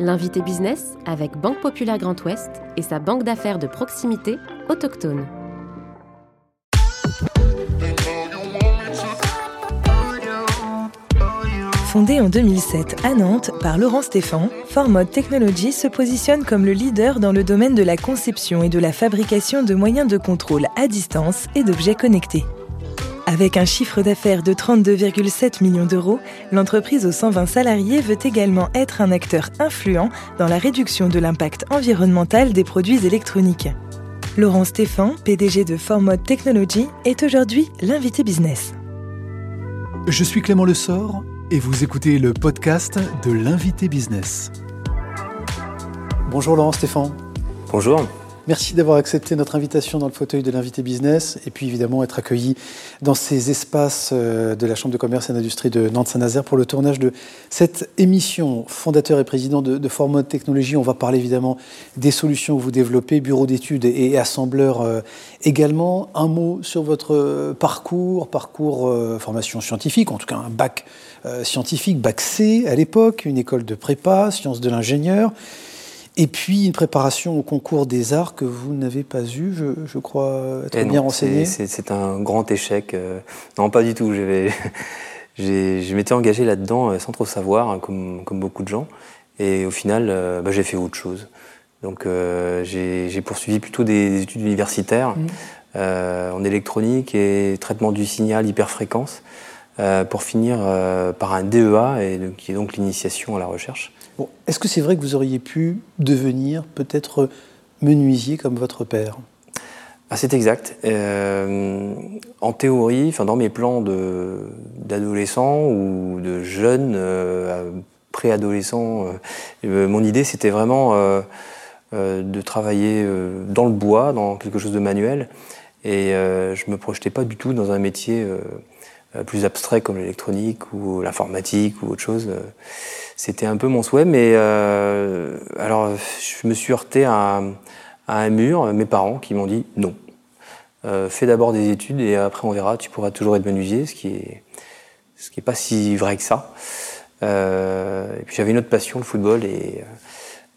L'invité business avec Banque Populaire Grand Ouest et sa banque d'affaires de proximité autochtone. Fondé en 2007 à Nantes par Laurent Stéphan, Formode Technology se positionne comme le leader dans le domaine de la conception et de la fabrication de moyens de contrôle à distance et d'objets connectés. Avec un chiffre d'affaires de 32,7 millions d'euros, l'entreprise aux 120 salariés veut également être un acteur influent dans la réduction de l'impact environnemental des produits électroniques. Laurent Stéphan, PDG de Formode Technology, est aujourd'hui l'invité business. Je suis Clément Lessort et vous écoutez le podcast de l'invité business. Bonjour Laurent Stéphane. Bonjour. Merci d'avoir accepté notre invitation dans le fauteuil de l'invité business et puis évidemment être accueilli dans ces espaces euh, de la Chambre de commerce et d'industrie de Nantes-Saint-Nazaire pour le tournage de cette émission. Fondateur et président de, de Formode Technologie, on va parler évidemment des solutions que vous développez, bureau d'études et assembleur euh, également. Un mot sur votre parcours, parcours euh, formation scientifique, en tout cas un bac scientifique, bac C à l'époque, une école de prépa, sciences de l'ingénieur. Et puis une préparation au concours des arts que vous n'avez pas eu, je, crois être eh bien renseigné. C'est un grand échec. Euh, non, pas du tout. je m'étais engagé là-dedans euh, sans trop savoir, hein, comme, beaucoup de gens. Et au final, euh, bah, j'ai fait autre chose. Donc j'ai poursuivi plutôt des, études universitaires mmh. en électronique et traitement du signal hyperfréquence pour finir par un DEA, et, qui est donc l'initiation à la recherche. Est-ce que c'est vrai que vous auriez pu devenir peut-être menuisier comme votre père? Ah, C'est exact. Euh, en théorie, dans mes plans d'adolescent ou de jeune euh, préadolescent, euh, mon idée c'était vraiment de travailler dans le bois, dans quelque chose de manuel. Et je ne me projetais pas du tout dans un métier plus abstrait comme l'électronique ou l'informatique ou autre chose. C'était un peu mon souhait, mais euh, alors je me suis heurté à, un mur, mes parents qui m'ont dit non. Euh, fais d'abord des études et après on verra, tu pourras toujours être menuisier, ce qui est, ce qui est pas si vrai que ça. Euh, et puis j'avais une autre passion, le football, et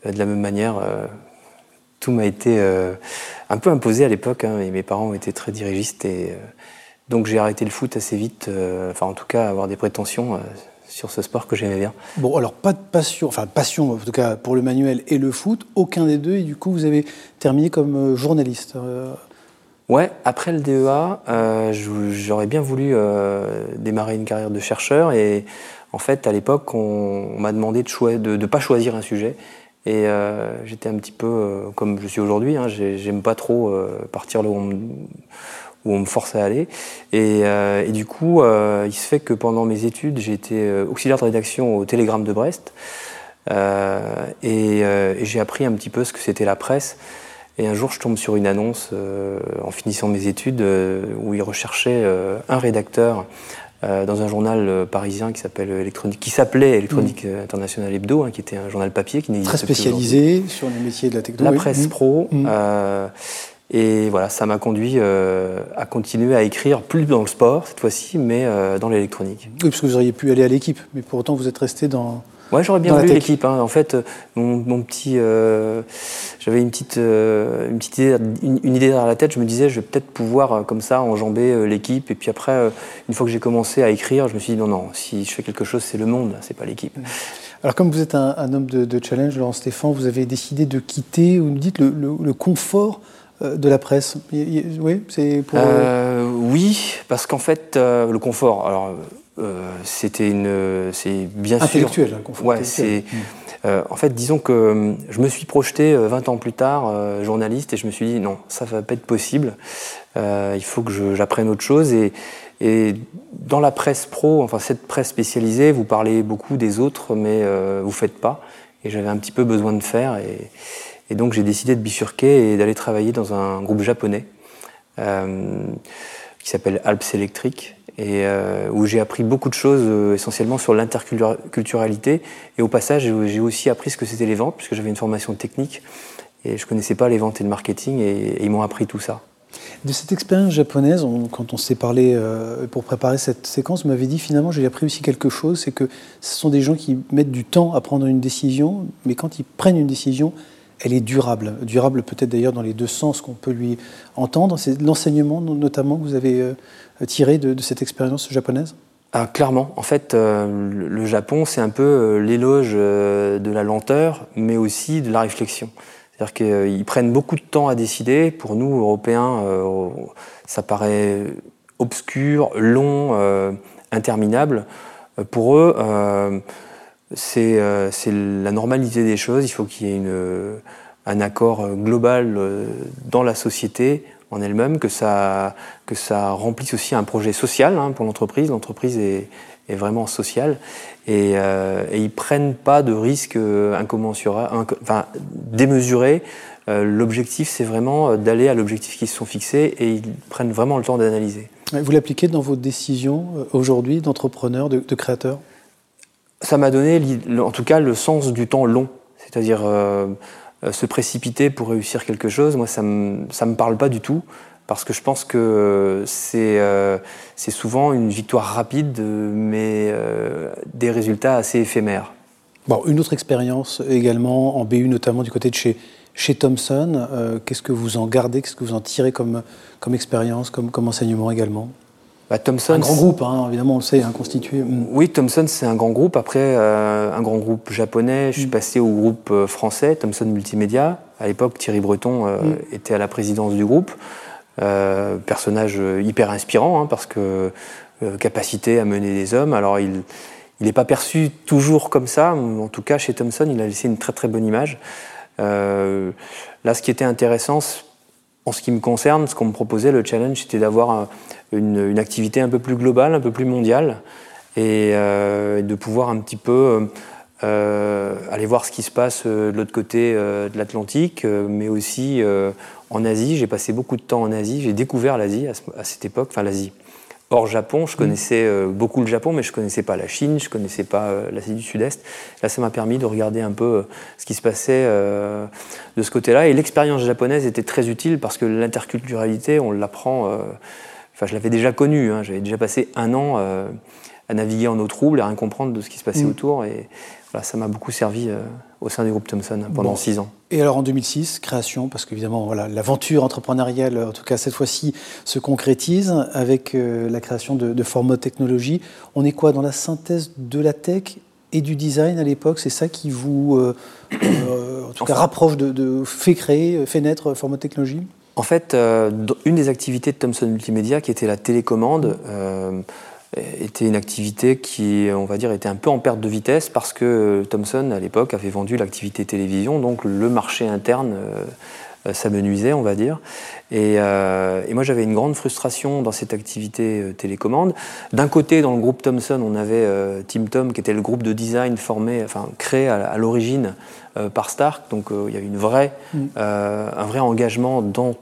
de la même manière, tout m'a été un peu imposé à l'époque, hein, et mes parents été très dirigistes, donc j'ai arrêté le foot assez vite, enfin en tout cas avoir des prétentions sur ce sport que j'aimais bien. Bon, alors pas de passion, enfin passion en tout cas pour le manuel et le foot, aucun des deux, et du coup vous avez terminé comme euh, journaliste. Euh. Ouais, après le DEA, euh, j'aurais bien voulu démarrer une carrière de chercheur, et en fait à l'époque on, m'a demandé de ne pas choisir un sujet. Et j'étais un petit peu comme je suis aujourd'hui, hein, j'aime pas trop partir là où on, où on me force à aller. Et, euh, du coup, euh, il se fait que pendant mes études, j'ai été euh, auxiliaire de rédaction au Télégramme de Brest. et, j'ai appris un petit peu ce que c'était la presse. Et un jour, je tombe sur une annonce en finissant mes études où ils recherchaient un rédacteur dans un journal parisien qui s'appelle Électronique, qui s'appelait Électronique mmh. International Hebdo, hein, qui était un journal papier qui n'existe Très spécialisé sur les métiers de la technologie. La presse mmh. pro. Mmh. Et voilà, ça m'a conduit euh, à continuer à écrire, plus dans le sport cette fois-ci, mais euh, dans l'électronique. Oui, parce que vous auriez pu aller à l'équipe, mais pour autant vous êtes resté dans. Ouais, j'aurais bien voulu l'équipe. Hein. En fait, mon, petit, euh, j'avais une petite, une petite idée, une, idée dans la tête. Je me disais, je vais peut-être pouvoir comme ça enjamber l'équipe. Et puis après, une fois que j'ai commencé à écrire, je me suis dit non, non, si je fais quelque chose, c'est le monde, c'est pas l'équipe. Alors, comme vous êtes un, homme de, challenge, Laurent Stéphane, vous avez décidé de quitter, vous me dites, le confort de la presse Oui, c'est pour. Euh, oui, parce qu'en fait, euh, le confort. Alors, c'était une, c'est bien intellectuel, sûr. confort. Ouais, c'est. en fait, disons que je me suis projeté 20 ans plus tard, journaliste, et je me suis dit non, ça va pas être possible. il faut que j'apprenne autre chose. Et, et, dans la presse pro, enfin cette presse spécialisée, vous parlez beaucoup des autres, mais vous faites pas. Et j'avais un petit peu besoin de faire. Et, et donc j'ai décidé de bifurquer et d'aller travailler dans un groupe japonais euh, qui s'appelle Alps Electric et euh, où j'ai appris beaucoup de choses euh, essentiellement sur l'interculturalité et au passage j'ai aussi appris ce que c'était les ventes puisque j'avais une formation technique et je connaissais pas les ventes et le marketing et, ils m'ont appris tout ça. De cette expérience japonaise, quand on s'est parlé pour préparer cette séquence, vous m'avez dit finalement j'ai appris aussi quelque chose, c'est que ce sont des gens qui mettent du temps à prendre une décision, mais quand ils prennent une décision, elle est durable. Durable peut-être d'ailleurs dans les deux sens qu'on peut lui entendre. C'est l'enseignement notamment que vous avez euh, tiré de, cette expérience japonaise? Ah, clairement, en fait, euh, le Japon, c'est un peu l'éloge de la lenteur, mais aussi de la réflexion. C'est-à-dire qu'ils prennent beaucoup de temps à décider. Pour nous, Européens, euh, ça paraît obscur, long, euh, interminable. Euh, pour eux, c'est la normalité des choses. Il faut qu'il y ait un accord global dans la société en elle-même, que ça, remplisse aussi un projet social hein, pour l'entreprise. L'entreprise est, vraiment social et, euh, ils prennent pas de risques euh, incommensurables, démesurés. Euh, l'objectif, c'est vraiment euh, d'aller à l'objectif qu'ils se sont fixés et ils prennent vraiment le temps d'analyser. Vous l'appliquez dans vos décisions aujourd'hui d'entrepreneur, de, de, créateur Ça m'a donné, en tout cas, le sens du temps long, c'est-à-dire se précipiter pour réussir quelque chose. Moi, ça me ça me parle pas du tout parce que je pense que c'est euh, souvent une victoire rapide, mais euh, des résultats assez éphémères. Bon, une autre expérience également en BU, notamment du côté de chez, chez Thomson. Euh, qu'est-ce que vous en gardez Qu'est-ce que vous en tirez comme, comme expérience, comme, comme enseignement également? Bah, Thomson, un grand groupe, hein, évidemment, on le sait, hein, constitué. Mm. Oui, Thomson, c'est un grand groupe. Après, un grand groupe japonais, je suis mm. passé au groupe français, Thomson Multimédia. À l'époque, Thierry Breton mm. était à la présidence du groupe. Euh, personnage hyper inspirant, hein, parce que euh, capacité à mener des hommes. Alors il n'est pas perçu toujours comme ça, en tout cas chez Thomson, il a laissé une très très bonne image. Euh, là, ce qui était intéressant, en ce qui me concerne, ce qu'on me proposait, le challenge, c'était d'avoir une, activité un peu plus globale, un peu plus mondiale, et de pouvoir un petit peu euh, aller voir ce qui se passe de l'autre côté de l'Atlantique, mais aussi en Asie. J'ai passé beaucoup de temps en Asie. J'ai découvert l'Asie à, cette époque, enfin l'Asie. Hors Japon, je mm. connaissais euh, beaucoup le Japon, mais je connaissais pas la Chine, je connaissais pas euh, l'Asie du Sud-Est. Là, ça m'a permis de regarder un peu euh, ce qui se passait de ce côté-là. Et l'expérience japonaise était très utile parce que l'interculturalité, on l'apprend. Enfin, je l'avais déjà connue. Hein. J'avais déjà passé un an à naviguer en eau trouble et à rien comprendre de ce qui se passait mm. autour. Et voilà, ça m'a beaucoup servi au sein du groupe Thomson pendant six ans. Et alors en 2006, création, parce qu'évidemment, voilà, l'aventure entrepreneuriale, en tout cas cette fois-ci, se concrétise avec euh, la création de, de Technologies. On est quoi dans la synthèse de la tech et du design à l'époque? C'est ça qui vous, euh, euh, en tout cas, rapproche de, de, fait créer, fait naître Formode Technologies? En fait, une des activités de Thomson Multimédia, qui était la télécommande, était une activité qui, on va dire, était un peu en perte de vitesse parce que Thomson, à l'époque, avait vendu l'activité télévision, donc le marché interne euh, s'amenuisait, on va dire. Et, euh, et moi, j'avais une grande frustration dans cette activité euh, télécommande. D'un côté, dans le groupe Thomson, on avait Team Tom, qui était le groupe de design formé, enfin créé à, à l'origine par Stark. Donc, il y avait une vraie, mm. un vrai engagement dans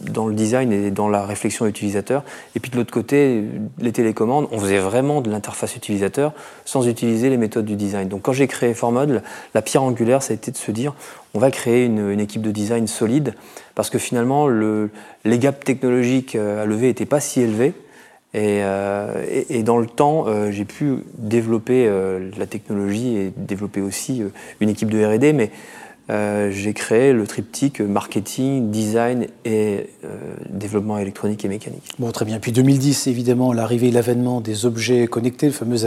dans le design et dans la réflexion utilisateur. Et puis de l'autre côté, les télécommandes, on faisait vraiment de l'interface utilisateur sans utiliser les méthodes du design. Donc quand j'ai créé Formode, la pierre angulaire, ça a été de se dire, on va créer une, équipe de design solide, parce que finalement, le, les gaps technologiques euh, à lever n'étaient pas si élevés. Et, euh, dans le temps, euh, j'ai pu développer la technologie et développer aussi une équipe de R&D, mais euh, j'ai créé le triptyque marketing, design et euh, développement électronique et mécanique. Bon, très bien. Puis 2010, évidemment, l'arrivée et l'avènement des objets connectés, le fameux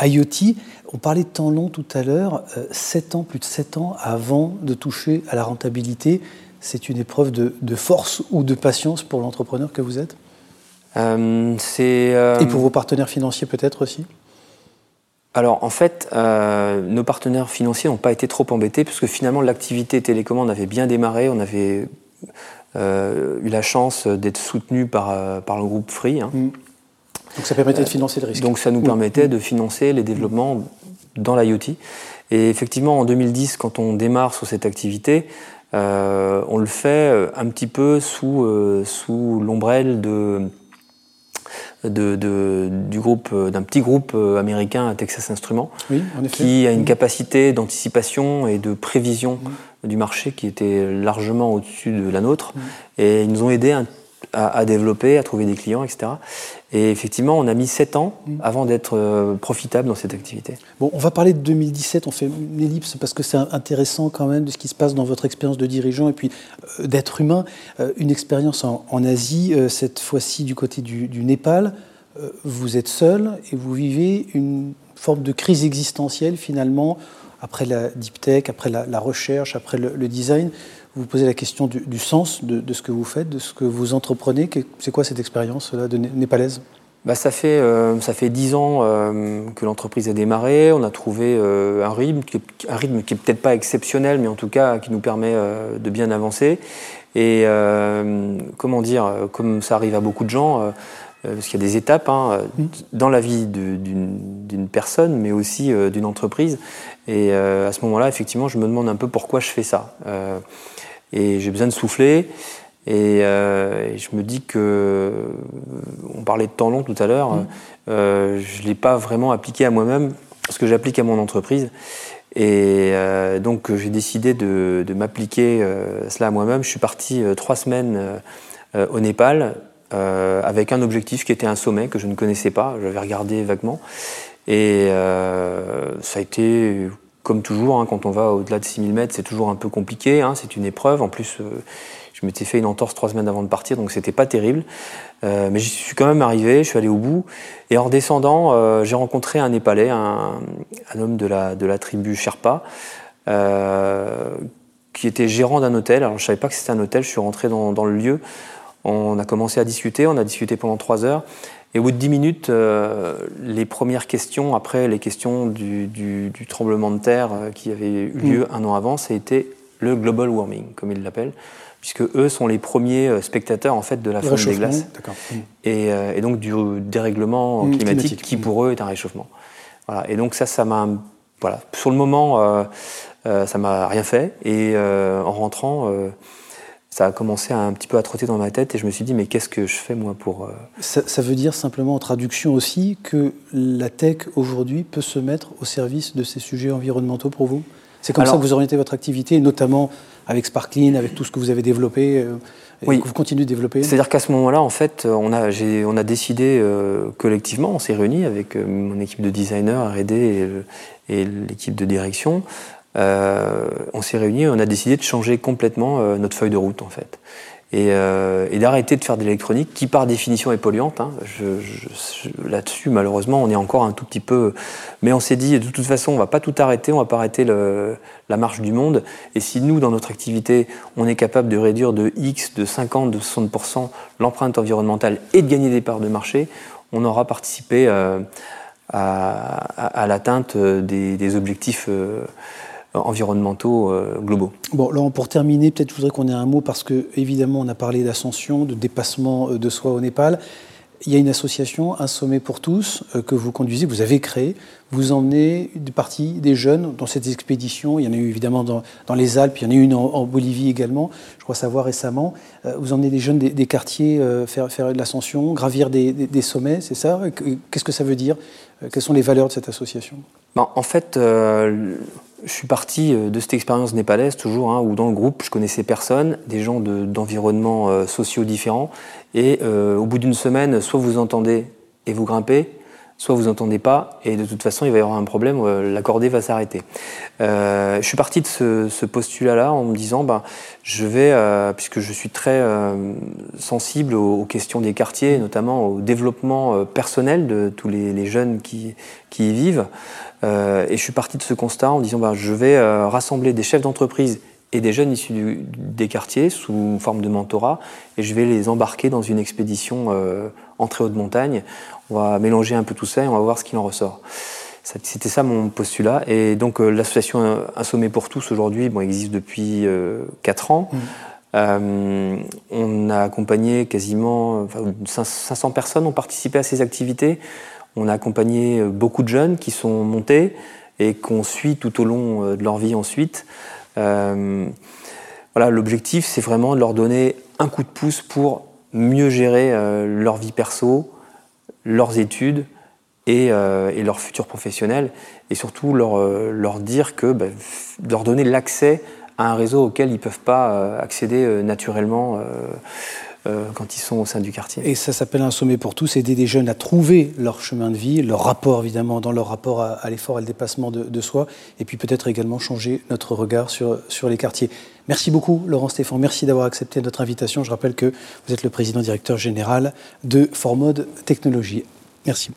IoT. On parlait de temps long tout à l'heure, euh, 7 ans, plus de 7 ans avant de toucher à la rentabilité. C'est une épreuve de, de, force ou de patience pour l'entrepreneur que vous êtes? Euh, Et pour vos partenaires financiers peut-être aussi? Alors en fait, euh, nos partenaires financiers n'ont pas été trop embêtés puisque finalement l'activité télécommande avait bien démarré. On avait euh, eu la chance d'être soutenu par, euh, par le groupe Free. Hein. Mmh. Donc ça permettait de financer le risque. Donc ça nous mmh. permettait de financer les développements dans l'IoT. Et effectivement, en 2010, quand on démarre sur cette activité, on le fait un petit peu sous, sous l'ombrelle de de, de, du groupe, euh, d'un petit groupe euh, américain, Texas Instruments, oui, qui a une mmh. capacité d'anticipation et de prévision mmh. du marché qui était largement au-dessus de la nôtre. Mmh. Et ils nous ont aidés à, développer, à trouver des clients, etc. Et effectivement, on a mis 7 ans mm. avant d'être euh, profitable dans cette activité. Bon, on va parler de 2017, on fait une ellipse parce que c'est intéressant quand même de ce qui se passe dans votre expérience de dirigeant et puis euh, d'être humain. Euh, une expérience en, Asie, cette fois-ci du côté du, Népal. vous êtes seul et vous vivez une forme de crise existentielle finalement après la deep tech, après la, recherche, après le design vous posez la question du, sens de, ce que vous faites, de ce que vous entreprenez. C'est quoi cette expérience-là de népalaise? Bah, ça fait euh, ça fait dix ans euh, que l'entreprise a démarré. On a trouvé euh, un rythme, qui, un rythme qui est peut-être pas exceptionnel, mais en tout cas qui nous permet de bien avancer. Et comment dire, comme ça arrive à beaucoup de gens, parce qu'il y a des étapes hein, mmh. dans la vie d'une personne, mais aussi d'une entreprise. Et à ce moment-là, effectivement, je me demande un peu pourquoi je fais ça et j'ai besoin de souffler. Euh, et, je me dis que, euh, on parlait de temps long tout à l'heure, mmh. euh, je ne l'ai pas vraiment appliqué à moi-même, ce que j'applique à mon entreprise. Et donc j'ai décidé de, m'appliquer cela à moi-même. Je suis parti trois semaines au Népal avec un objectif qui était un sommet que je ne connaissais pas, j'avais regardé vaguement. Et ça a été comme toujours, hein, quand on va au-delà de 6000 mètres, c'est toujours un peu compliqué, hein, c'est une épreuve. En plus, euh, je m'étais fait une entorse trois semaines avant de partir, donc c'était pas terrible. Euh, mais j'y suis quand même arrivé, je suis allé au bout. Et en descendant, euh, j'ai rencontré un Népalais, un, homme de la, tribu Sherpa, qui était gérant d'un hôtel. Alors je savais pas que c'était un hôtel, je suis rentré dans le lieu. On a commencé à discuter, on a discuté pendant trois heures. Et au bout de 10 minutes, euh, les premières questions, après les questions du, tremblement de terre euh, qui avait eu lieu mm. un an avant, ça a été le global warming, comme ils l'appellent, puisque eux sont les premiers euh, spectateurs en fait de la fonte des glaces mm. et, donc du dérèglement mm, climatique, qui pour eux est un réchauffement. Voilà. Et donc ça, ça m'a, voilà, sur le moment, ça m'a rien fait. Et en rentrant ça a commencé à un petit peu à trotter dans ma tête et je me suis dit mais qu'est-ce que je fais moi pour... Euh, ça, veut dire simplement en traduction aussi que la tech aujourd'hui peut se mettre au service de ces sujets environnementaux pour vous? C'est comme ça que vous orientez votre activité, notamment avec Sparkline, avec tout ce que vous avez développé euh, et que vous continuez de développer? C'est-à-dire qu'à ce moment-là, en fait, on a, on a décidé euh, collectivement, on s'est réunis avec mon équipe de designers, R&D et, et l'équipe de direction, euh, on s'est réunis on a décidé de changer complètement euh, notre feuille de route en fait. Et, euh, et d'arrêter de faire de l'électronique qui par définition est polluante. Hein. Là-dessus malheureusement on est encore un tout petit peu... Mais on s'est dit de toute façon on va pas tout arrêter, on va pas arrêter la marche du monde. Et si nous dans notre activité on est capable de réduire de X, de 50, de 60% l'empreinte environnementale et de gagner des parts de marché, on aura participé à, l'atteinte des objectifs environnementaux euh, globaux. Bon, alors pour terminer, peut-être je voudrais qu'on ait un mot parce que évidemment on a parlé d'ascension, de dépassement euh, de soi au Népal. Il y a une association, un sommet pour tous, euh, que vous conduisez, vous avez créé. Vous emmenez une partie des jeunes dans cette expédition. Il y en a eu évidemment dans, les Alpes, il y en a eu une en, Bolivie également, je crois savoir récemment. Vous emmenez des jeunes des, quartiers faire, faire de l'ascension, gravir des sommets, c'est ça? Qu'est-ce que ça veut dire? Quelles sont les valeurs de cette association? Ben, En fait, euh, je suis parti euh, de cette expérience népalaise, toujours, hein, où dans le groupe, je connaissais personne, des gens d'environnements euh, sociaux différents. Et au bout d'une semaine, soit vous entendez et vous grimpez, soit vous entendez pas, et de toute façon, il va y avoir un problème, la cordée va s'arrêter. je suis parti de ce, postulat-là en me disant, ben, je vais, puisque je suis très sensible aux, questions des quartiers, notamment au développement personnel de tous les, jeunes qui, y vivent, euh, et je suis parti de ce constat en disant bah, je vais euh, rassembler des chefs d'entreprise et des jeunes issus des quartiers sous forme de mentorat et je vais les embarquer dans une expédition euh, en très haute montagne. On va mélanger un peu tout ça et on va voir ce qu'il en ressort. C'était ça mon postulat. Et donc l'association Un Sommet pour tous aujourd'hui bon, existe depuis 4 ans. Mmh. on a accompagné quasiment enfin, 500 personnes ont participé à ces activités. On a accompagné euh, beaucoup de jeunes qui sont montés et qu'on suit tout au long euh, de leur vie ensuite. Euh, voilà, l'objectif, c'est vraiment de leur donner un coup de pouce pour mieux gérer euh, leur vie perso, leurs études euh, et, leur futur professionnel, et surtout leur, euh, leur dire que, bah, leur donner l'accès à un réseau auquel ils ne peuvent pas accéder naturellement quand ils sont au sein du quartier. Et ça s'appelle un sommet pour tous, aider des jeunes à trouver leur chemin de vie, leur rapport évidemment, dans leur rapport à, l'effort et le dépassement de, soi, et puis peut-être également changer notre regard sur les quartiers. Merci beaucoup, Laurent Stéphane. Merci d'avoir accepté notre invitation. Je rappelle que vous êtes le président directeur général de Formode Technologies. Merci.